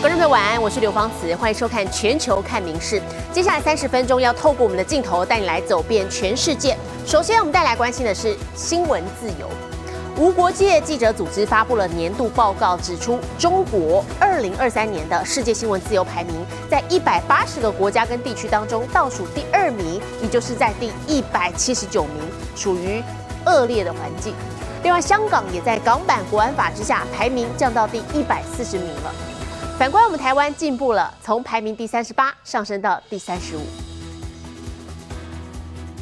观众朋友晚安，我是刘芳慈，欢迎收看《全球看名事》。接下来三十分钟要透过我们的镜头带你来走遍全世界。首先，我们带来关心的是新闻自由。无国界记者组织发布了年度报告，指出中国二零二三年的世界新闻自由排名，在一百八十个国家跟地区当中倒数第二名，也就是在第一百七十九名，属于恶劣的环境。另外，香港也在港版国安法之下，排名降到第一百四十名了。反观我们台湾进步了，从排名第三十八上升到第三十五。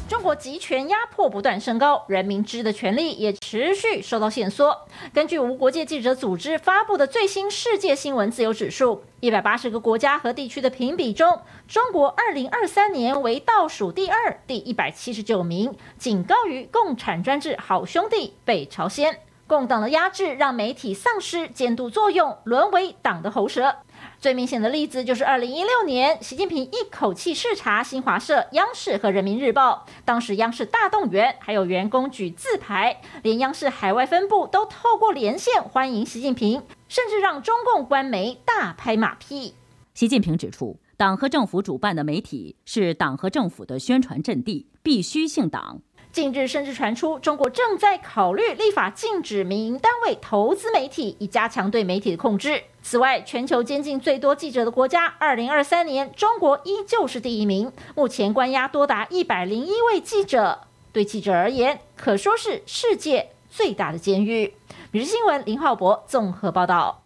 中国集权压迫不断升高，人民知的权利也持续受到限缩。根据无国界记者组织发布的最新世界新闻自由指数，一百八十个国家和地区的评比中，中国二零二三年为倒数第二，第一百七十九名，仅高于共产专制好兄弟北朝鲜。共党的压制让媒体丧失监督作用，沦为党的喉舌。最明显的例子就是二零一六年，习近平一口气视察新华社、央视和人民日报，当时央视大动员，还有员工举字牌，连央视海外分部都透过连线欢迎习近平，甚至让中共官媒大拍马屁。习近平指出，党和政府主办的媒体是党和政府的宣传阵地，必须姓党。近日甚至传出，中国正在考虑立法禁止民营单位投资媒体，以加强对媒体的控制。此外，全球监禁最多记者的国家，二零二三年中国依旧是第一名，目前关押多达一百零一位记者。对记者而言，可说是世界最大的监狱。每日新闻林浩博综合报道。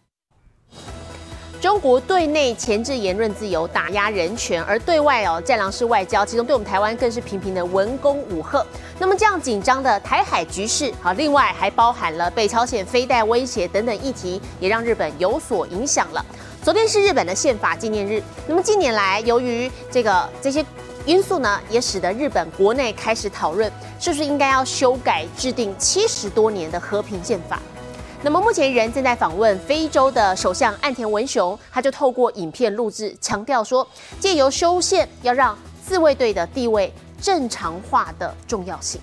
中国对内钳制言论自由，打压人权，而对外哦战狼式外交，其中对我们台湾更是频频的文攻武吓。那么这样紧张的台海局势，好，另外还包含了北朝鲜飞弹威胁等等议题，也让日本有所影响了。昨天是日本的宪法纪念日，那么近年来由于这个这些因素呢，也使得日本国内开始讨论，是不是应该要修改制定七十多年的和平宪法。那么目前人正在访问非洲的首相岸田文雄，他就透过影片录制，强调说，借由修宪要让自卫队的地位正常化的重要性。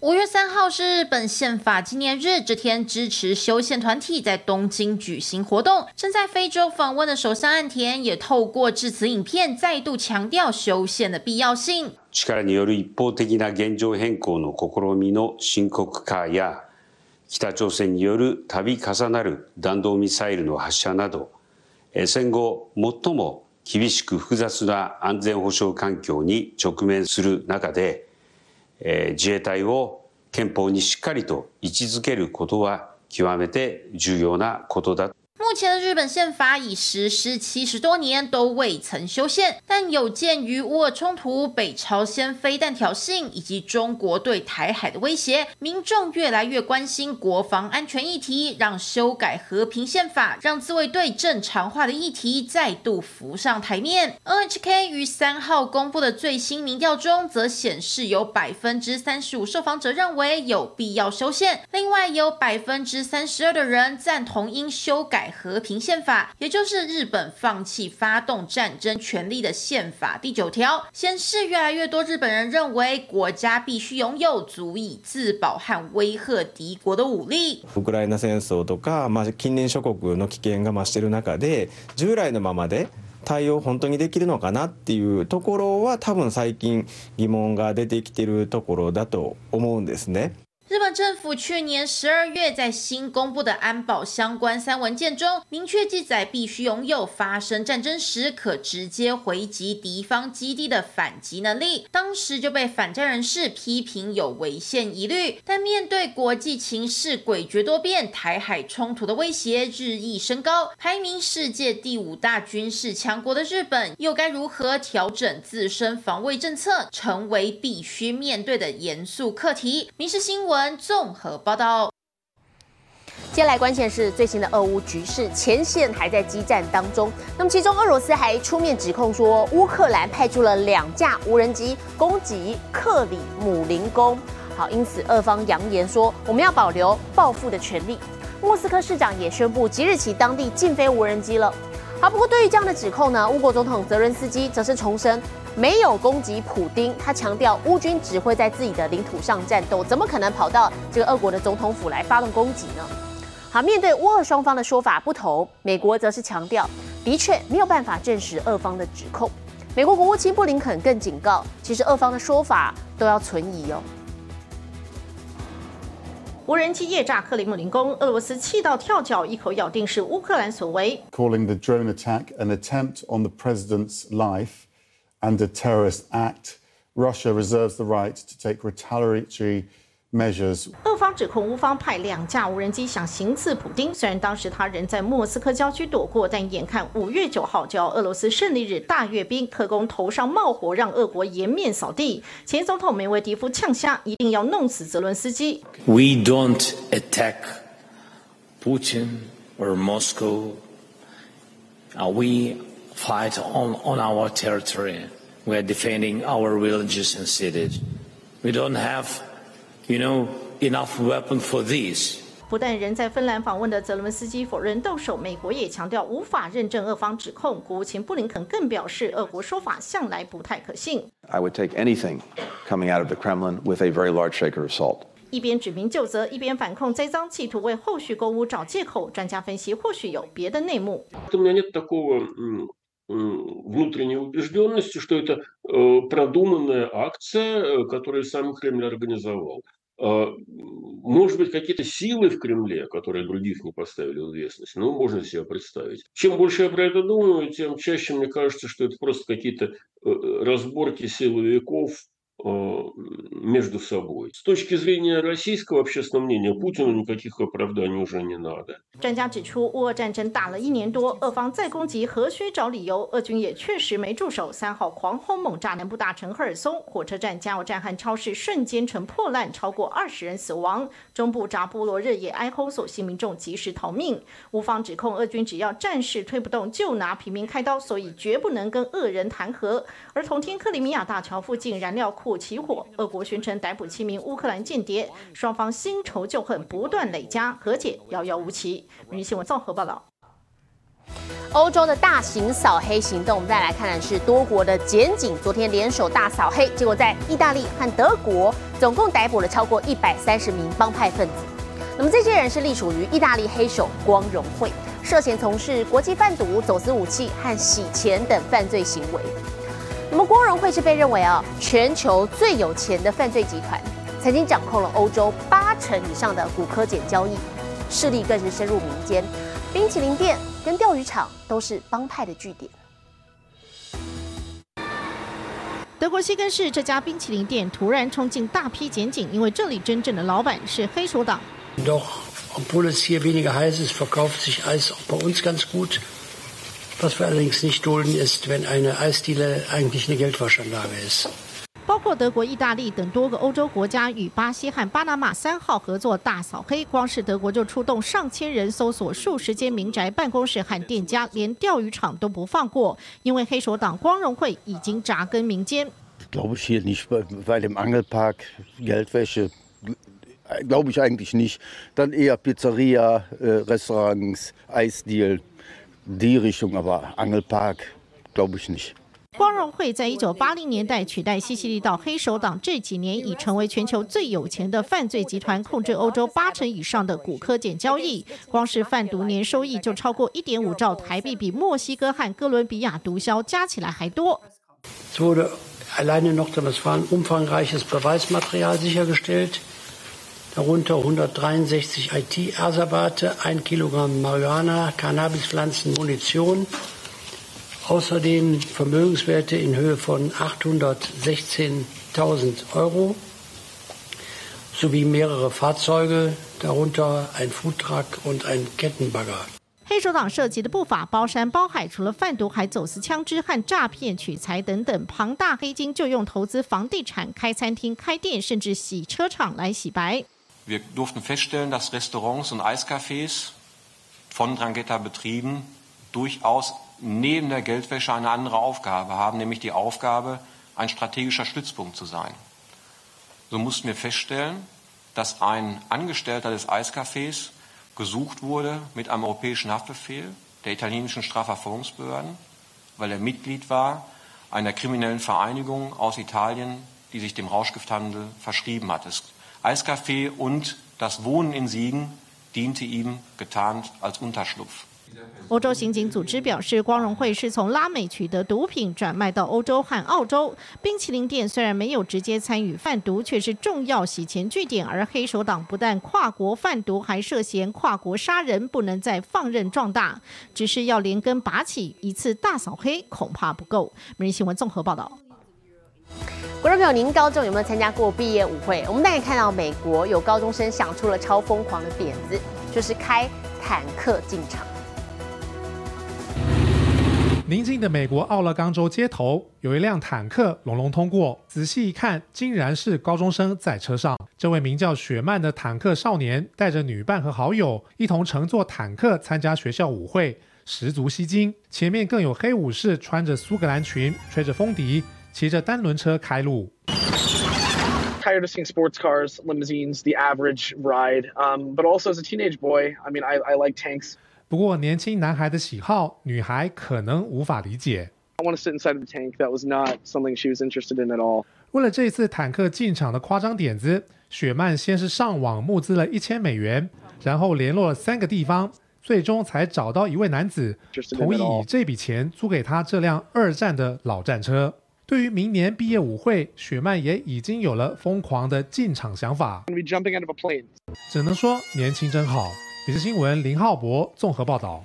五月三号是日本宪法纪念日，这天支持修宪团体在东京举行活动。正在非洲访问的首相岸田也透过致辞影片，再度强调修宪的必要性。力による一方的な現状変更の試みの深刻化や、北朝鮮による度重なる弾道ミサイルの発射など、戦後最も 厳しく複雑な安全保障環境に直面する中で、自衛隊を憲法にしっかりと位置づけることは極めて重要なことだ。前的日本宪法已实施七十多年，都未曾修宪。但有鉴于乌俄冲突、北朝鲜飞弹挑衅以及中国对台海的威胁，民众越来越关心国防安全议题，让修改和平宪法、让自卫队正常化的议题再度浮上台面。NHK 于三号公布的最新民调中，则显示有百分之三十五受访者认为有必要修宪，另外有百分之三十二的人赞同应修改。和平宪法，也就是日本放弃发动战争权利的宪法第九条，显示越来越多日本人认为国家必须拥有足以自保和威吓敌国的武力。ウクライナ戦争とか、まあ近隣諸国の危険が増している中で、従来のままで対応本当にできるのかなっていうところは多分最近疑問が出てきているところだと思うんですね。 日本政府去年十二月在新公布的安保相关三文件中，明确记载必须拥有发生战争时可直接回击敌方基地的反击能力。当时就被反战人士批评有违宪疑虑。但面对国际情势诡谲多变，台海冲突的威胁日益升高，排名世界第五大军事强国的日本，又该如何调整自身防卫政策，成为必须面对的严肃课题。民事新闻。综合报道。接下来关键是最新的俄乌局势，前线还在激战当中。那么其中俄罗斯还出面指控说，乌克兰派出了两架无人机攻击克里姆林宫。好，因此俄方扬言说，我们要保留报复的权利。莫斯科市长也宣布，即日起当地禁飞无人机了。好，不过对于这样的指控呢，乌国总统泽伦斯基则是重申。没有攻击普丁，他强调乌军只会在自己的领土上战斗，怎么可能跑到这个俄国的总统府来发动攻击呢？好，面对乌俄双方的说法不同，美国则是强调，的确没有办法证实俄方的指控。美国国务卿布林肯更警告，其实俄方的说法都要存疑哦。无人机夜炸克里姆林宫，俄罗斯气到跳脚，一口咬定是乌克兰所为。Calling the drone attack an attempt on the president's life and a terrorist act, Russia reserves the right to take retaliatory. measures。俄方指控乌方派两架无人机想行刺普京，虽然当时他人在莫斯科郊区躲过，但眼看五月九号就要俄罗斯胜利日大阅兵，特工头上冒火，让俄国颜面扫地。前总统梅维迪夫呛下，一定要弄死泽伦斯基。We don't attack Putin or Moscow. We fight on on our territory. We are defending our villages and cities. We don't have you know enough weapon for these 不但人在芬兰访问的泽伦斯基否认动手，美国也强调无法认证俄方指控。国务卿布林肯更表示，俄国说法向来不太可信。I would take anything coming out of the Kremlin with a very large shaker of salt。一边指名就责，一边反控栽赃，企图为后续购物找借口。专家分析，或许有别的内幕。Такого внутренней убежденности, что это продуманная акция, которую сам Кремль организовал. Может быть, какие-то силы в Кремле, которые других не поставили в известность. Ну, можно себе представить. Чем больше я про это думаю, тем чаще мне кажется, что это просто какие-то разборки силовиков между собой. С точки зрения российского общественного мнения, Путину никаких оправданий уже не надо. 专家指出，乌俄战争打了一年多，俄方再攻击何须找理由？俄军也确实没住手，三号狂轰猛炸南部大城赫尔松，火车站、加油站和超市瞬间成破烂，超过二十人死亡。中部扎波罗热也哀轰，所幸民众及时逃命。乌方指控俄军只要战事推不动，就拿平民开刀，所以绝不能跟俄人谈和。而同天克里米亚大桥附近燃料库。 起火，俄国宣称逮捕七名乌克兰间谍，双方新仇旧恨不断累加，和解遥遥无期。每日新闻综合报道。欧洲的大型扫黑行动，我们再来看的是多国的检警昨天联手大扫黑，结果在意大利和德国总共逮捕了超过一百三十名帮派分子。那么这些人是隶属于意大利黑手光荣会，涉嫌从事国际贩毒、走私武器和洗钱等犯罪行为。那么光荣会是被认为啊全球最有钱的犯罪集团，曾经掌控了欧洲八成以上的骨科碱交易，势力更是深入民间，冰淇淋店跟钓鱼场都是帮派的据点。德国西根市这家冰淇淋店突然冲进大批检警，因为这里真正的老板是黑手党。Doch obwohl es hier weniger heiß ist, verkauft sich Eis auch bei uns ganz gut. Was wir allerdings nicht dulden, ist, wenn eine Eisdiele eigentlich eine Geldwaschanlage ist. 包括德国、意大利等多个欧洲国家与巴西和巴拿马三号合作大扫黑，光是德国就出动上千人搜索数十间民宅、办公室和店家，连钓鱼场都不放过，因为黑手党光荣会已经扎根民间。Glaube ich hier nicht, weil im Angelpark Geldwäsche glaube ich eigentlich nicht. Dann eher Pizzeria, Restaurants, 光荣会在一九八零年代取代西西里岛黑手党，这几年已成为全球最有钱的犯罪集团，控制欧洲八成以上的古科碱交易。光是贩毒年收益就超过一点五兆台币，比墨西哥和哥伦比亚毒枭加起来还多。darunter 163 IT-Asabate, 1 Kilogramm Marihuana, Cannabispflanzen, Munition, außerdem Vermögenswerte in Höhe von 816.000 Euro sowie mehrere Fahrzeuge, darunter ein Foodtruck und ein Kettenbagger. 黑手党涉及的不法包山包海，除了贩毒，还走私枪支和诈骗取财等等，庞大黑金就用投资房地产、开餐厅、开店，甚至洗车场来洗白。 Wir durften feststellen, dass Restaurants und Eiscafés von Drangheta betrieben durchaus neben der Geldwäsche eine andere Aufgabe haben, nämlich die Aufgabe, ein strategischer Stützpunkt zu sein. So mussten wir feststellen, dass ein Angestellter des Eiscafés gesucht wurde mit einem europäischen Haftbefehl der italienischen Strafverfolgungsbehörden, weil er Mitglied war einer kriminellen Vereinigung aus Italien, die sich dem Rauschgifthandel verschrieben hat. Es Eiscafé und das Won in Zeen diente ihm getarnt As Unterschlupf. 欧洲刑警组织表示，光荣会是从拉美取得毒品转卖到欧洲和澳洲。冰淇淋店虽然没有直接参与贩毒，却是重要洗钱据点。而黑手党不但跨国贩毒，还涉嫌跨国杀人，不能再放任壮大。只是要连根拔起，一次大扫黑恐怕不够。每日新闻综合报道。观众朋友，您高中有没有参加过毕业舞会？我们大概看到美国有高中生想出了超疯狂的点子，就是开坦克进场。宁静的美国奥勒冈州街头有一辆坦克隆隆通过，仔细一看，竟然是高中生在车上。这位名叫雪曼的坦克少年带着女伴和好友一同乘坐坦克参加学校舞会，十足吸睛。前面更有黑武士穿着苏格兰裙，吹着风笛，骑着单轮车开路。Tired of seeing sports cars, limousines, the average ride, um, but also as a teenage boy, I mean, I, I like tanks. 不过，年轻男孩的喜好，女孩可能无法理解。I want to sit inside of the tank. That was not something she was interested in at all. 为了这次坦克进场的夸张点子，雪曼先是上网募资了一千美元，然后联络了三个地方，最终才找到一位男子同意以这笔钱租给他这辆二战的老战车。对于明年毕业舞会，雪曼也已经有了疯狂的进场想法。只能说年轻真好。《也是新闻》林浩博综合报道。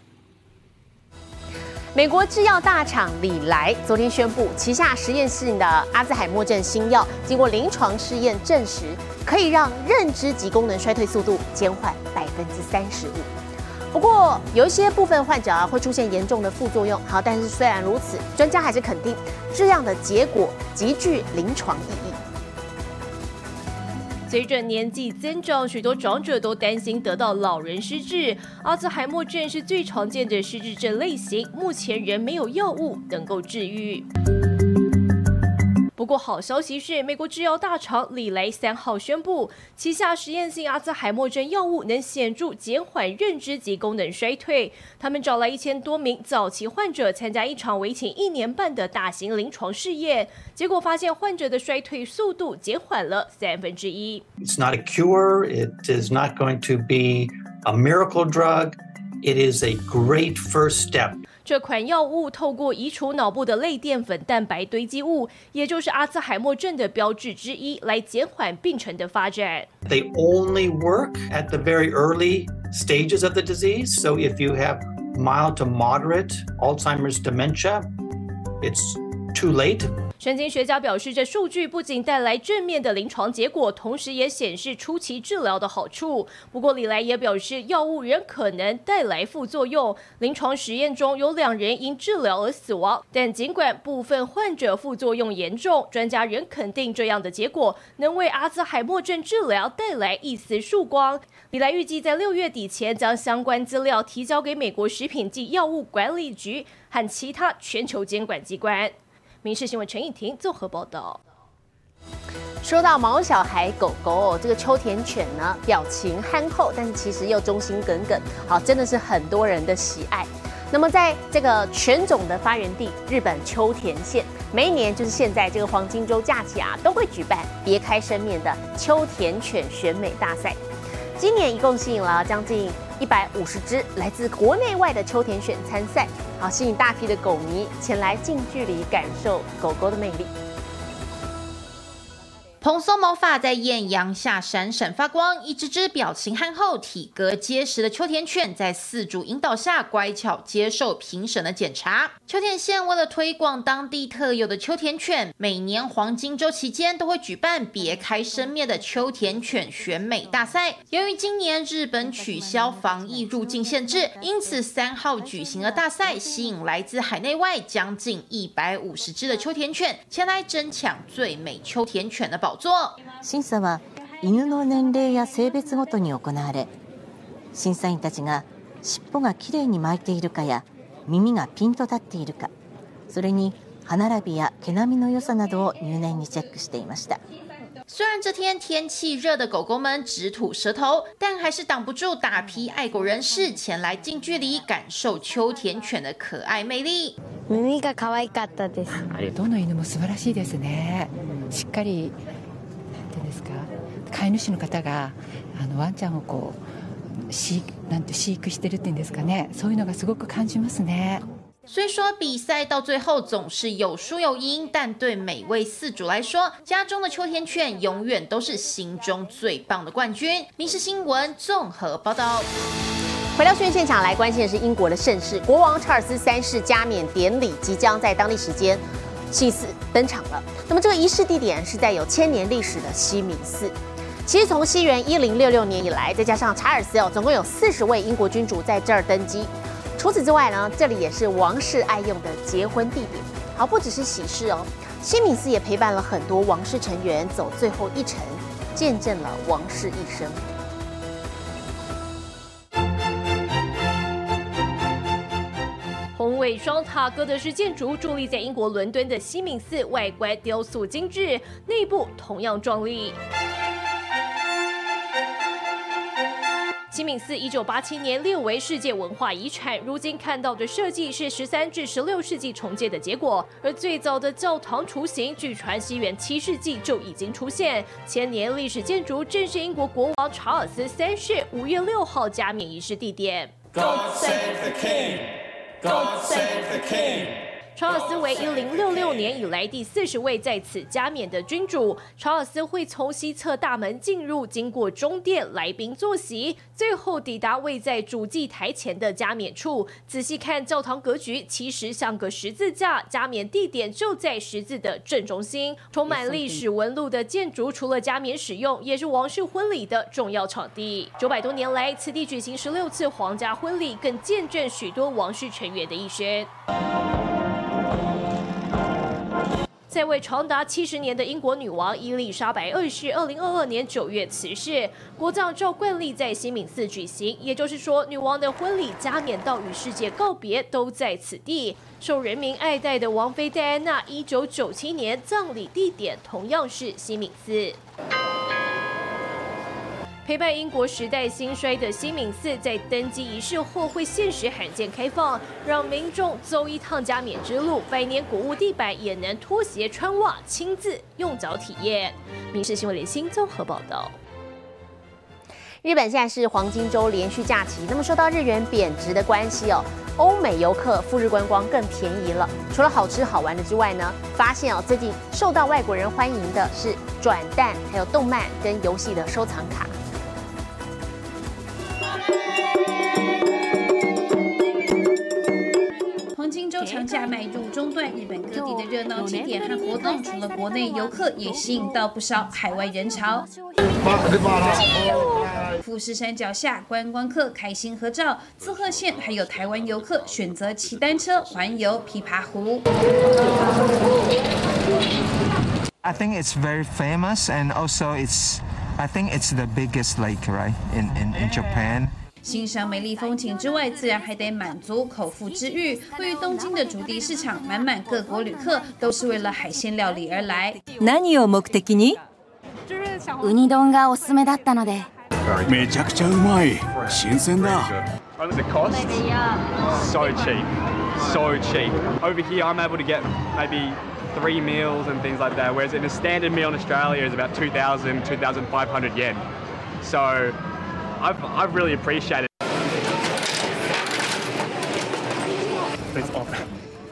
美国制药大厂李来昨天宣布，旗下实验室的阿兹海默症新药经过临床试验证实，可以让认知及功能衰退速度减缓百分之三十五。不过，有一些部分患者啊会出现严重的副作用。好，但是虽然如此，专家还是肯定这样的结果极具临床意义。随着年纪增长，许多长者都担心得到老人失智。阿兹海默症是最常见的失智症类型，目前仍没有药物能够治愈。不过，好消息是，美国制药大厂李雷三号宣布，旗下实验性阿兹海默症药物能显著减缓认知及功能衰退。他们找来一千多名早期患者参加一场为期一年半的大型临床试验，结果发现患者的衰退速度减缓了三分之一。It's not a cure. It is not going to be a miracle drug. It is a great first step. 这款药物透过移除脑部的类淀粉蛋白堆积物，也就是阿兹海默症的标志之一，来减缓病程的发展。They only work at the very early stages of the disease. So if you have mild to moderate Alzheimer's dementia, it's too late. 神经学家表示，这数据不仅带来正面的临床结果，同时也显示初期治疗的好处。不过，李来也表示，药物仍可能带来副作用。临床实验中有两人因治疗而死亡，但尽管部分患者副作用严重，专家仍肯定这样的结果能为阿兹海默症治疗带来一丝曙光。李来预计在六月底前将相关资料提交给美国食品及药物管理局和其他全球监管机关。民事新闻陈颖婷综合报道。说到毛小孩狗狗，这个秋田犬呢，表情憨厚，但是其实又忠心耿耿，好，真的是很多人的喜爱。那么在这个犬种的发源地日本秋田县，每一年就是现在这个黄金周假期啊，都会举办别开生面的秋田犬选美大赛。今年一共吸引了将近一百五十只来自国内外的秋田犬参赛，好吸引大批的狗迷前来近距离感受狗狗的魅力。蓬松毛发在艳阳下闪闪发光，一只只表情憨厚、体格结实的秋田犬，在饲主引导下乖巧接受评审的检查。秋田县为了推广当地特有的秋田犬，每年黄金周期间都会举办别开生面的秋田犬选美大赛。由于今年日本取消防疫入境限制，因此三号举行了大赛，吸引来自海内外将近一百五十只的秋田犬前来争抢最美秋田犬的宝。審査は犬の年齢や性別ごとに行われ審査員たちが尻尾がきれいに巻いているかや耳がピンと立っているかそれに歯並びや毛並みの良さなどを入念にチェックしていました。虽然这天天气热的狗狗们直吐舌头，但还是挡不住大批爱狗人士前来近距离感受秋田犬的可爱魅力。耳が可愛かったです。どの犬も素晴らしいですね。しっかりですか、飼い主の方があのワンちゃんをこう飼なんて飼育してるっていうんですかね？そういうのがすごく感じますね。虽说比赛到最后总是有输有赢，但对每位饲主来说，家中的秋田犬永远都是心中最棒的冠军。民事新闻综合报道。回到训练现场来关心的是英国的盛事，国王查尔斯三世加冕典礼即将在当地时间祭祀登场了。那么这个仪式地点是在有千年历史的西敏寺。其实从西元一零六六年以来，再加上查尔斯哦，总共有四十位英国君主在这儿登基。除此之外呢，这里也是王室爱用的结婚地点。好，不只是喜事哦，西敏寺也陪伴了很多王室成员走最后一程，见证了王室一生。双塔哥德式建筑伫立在英国伦敦的西敏寺，外观雕塑精致，内部同样壮丽。西敏寺一九八七年列为世界文化遗产，如今看到的设计是十三至十六世纪重建的结果，而最早的教堂雏形据传西元七世纪就已经出现。千年历史建筑正是英国国王查尔斯三世五月六号加冕仪式地点。God save the king! 查尔斯为一零六六年以来第四十位在此加冕的君主。查尔斯会从西侧大门进入，经过中殿，来宾坐席，最后抵达位在主祭台前的加冕处。仔细看教堂格局，其实像个十字架，加冕地点就在十字的正中心。充满历史纹路的建筑，除了加冕使用，也是王室婚礼的重要场地。九百多年来，此地举行十六次皇家婚礼，更见证许多王室成员的一生。在位长达七十年的英国女王伊丽莎白二世，二零二二年九月辞世，国葬照惯例在西敏寺举行。也就是说，女王的婚礼加冕到与世界告别都在此地。受人民爱戴的王妃戴安娜，一九九七年葬礼地点同样是西敏寺。陪伴英国时代兴衰的西敏寺，在登基仪式后会限时罕见开放，让民众走一趟加冕之路。百年古物地板也能脱鞋穿袜，亲自用脚体验。民事新闻联新综合报道。日本现在是黄金周连续假期，那么受到日元贬值的关系哦，欧美游客赴日观光更便宜了。除了好吃好玩的之外呢，发现哦，最近受到外国人欢迎的是转蛋，还有动漫跟游戏的收藏卡。周长假迈入中段，日本各地的热闹景点和活动，除了国内游客，也吸引到不少海外人潮。富士山脚下，观光客开心合照；滋贺县还有台湾游客选择骑单车环游琵琶湖。I think it's very famous, and also it's, I think it's the biggest lake, right, in in in Japan. 欣赏美丽风景之外，自然还得满足口腹之欲。位于东京的主题市场，满满各国旅客都是为了海鲜料理而来。何を目的に？ウニ丼がおすすめだったので。めちゃくちゃうまい。新鮮だ。So cheap, so cheap. Over here, I'm able to get maybe three meals and things like that, whereas in a standard meal in Australia is about 2,000, 2,500 yen. So I've, I've really appreciated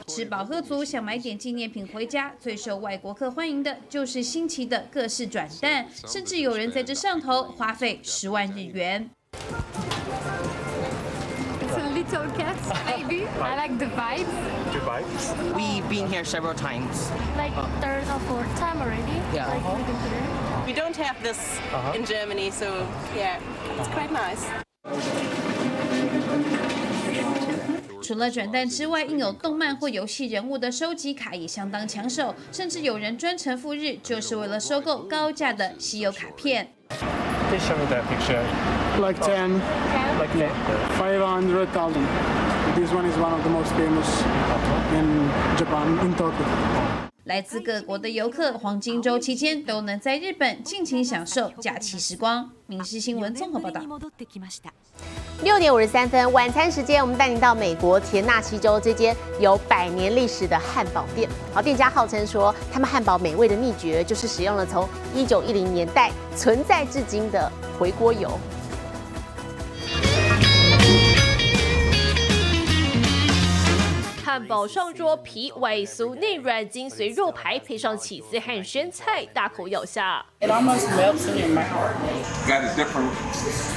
吃饱喝足，想买点纪念品回家，最受外国客欢迎的就是新奇的各式转蛋，甚至有人在这上头花费十万日元。It's a little cat, maybe. I like the vibes. The vibes? We've been here several times. Like third or fourth time already. Yeah. Like living here. We don't have this in Germany, so yeah, it's quite nice. 除了转蛋之外，印有动漫或游戏人物的收集卡也相当抢手，甚至有人专程赴日，就是为了收购高价的稀有卡片。Please show me that picture. Like 10, Like that. 500,000. This one is one of the most famous in Japan, in Tokyo. 来自各国的游客，黄金周期间都能在日本尽情享受假期时光。民事新闻综合报道。六点五十三分，晚餐时间，我们带您到美国田纳西州这间有百年历史的汉堡店。好，店家号称说，他们汉堡美味的秘诀就是使用了从一九一零年代存在至今的回锅油。堡上桌，皮外酥内软，精髓肉排配上起司和生菜，大口咬下。It almost melts in your mouth. Got a different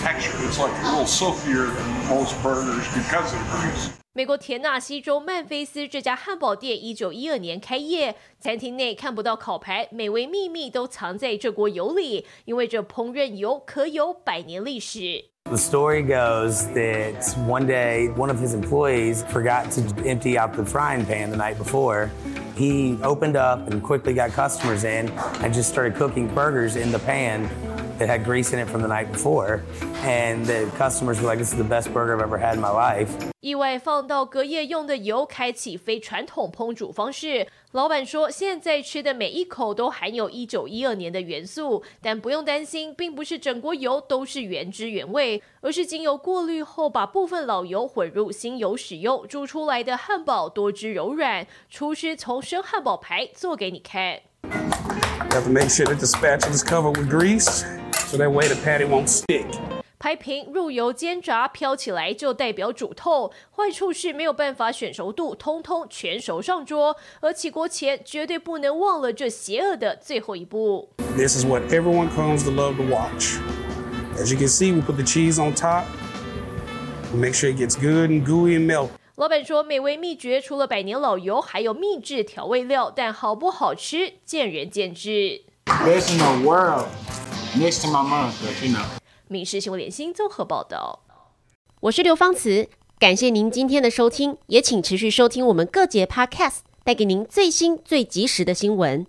texture. It's like a little silkier than most burgers because of the grease. 美国田纳西州曼菲斯这家汉堡店一九一二年开业，餐厅内看不到烤牌，美味秘密都藏在这锅油里，因为这烹饪油可有百年历史。The story goes that one day one of his employees forgot to empty out the frying pan the night before. He opened up and quickly got customers in and just started cooking burgers in the pan that had grease in it from the night before. And the customers were like, this is the best burger I've ever had in my life. 意外放到隔夜用的油，开启非传统烹煮方式。老板说，现在吃的每一口都含有一九一二年的元素，但不用担心，并不是整锅油都是原汁原味，而是经由过滤后，把部分老油混入新油使用，煮出来的汉堡多汁柔软。厨师从生汉堡排做给你看。Have to make sure that the spatula is covered with grease, so that way the patty won't stick. 拍平入油煎炸，飘起来就代表煮透。坏处是没有办法选熟度，通通全熟上桌。而起锅前绝对不能忘了这邪恶的最后一步。 This is what everyone comes to love to watch. As you can see, we put the cheese on top. Make sure it gets good and gooey and melt. 老板说，美味秘诀除了百年老油，还有秘制调味料，但好不好吃见仁见智。 Best in the world. Next to my mom, but you know. 民事新闻联新综合报道，我是刘芳慈，感谢您今天的收听，也请持续收听我们各节 Podcast，带给您最新最及时的新闻。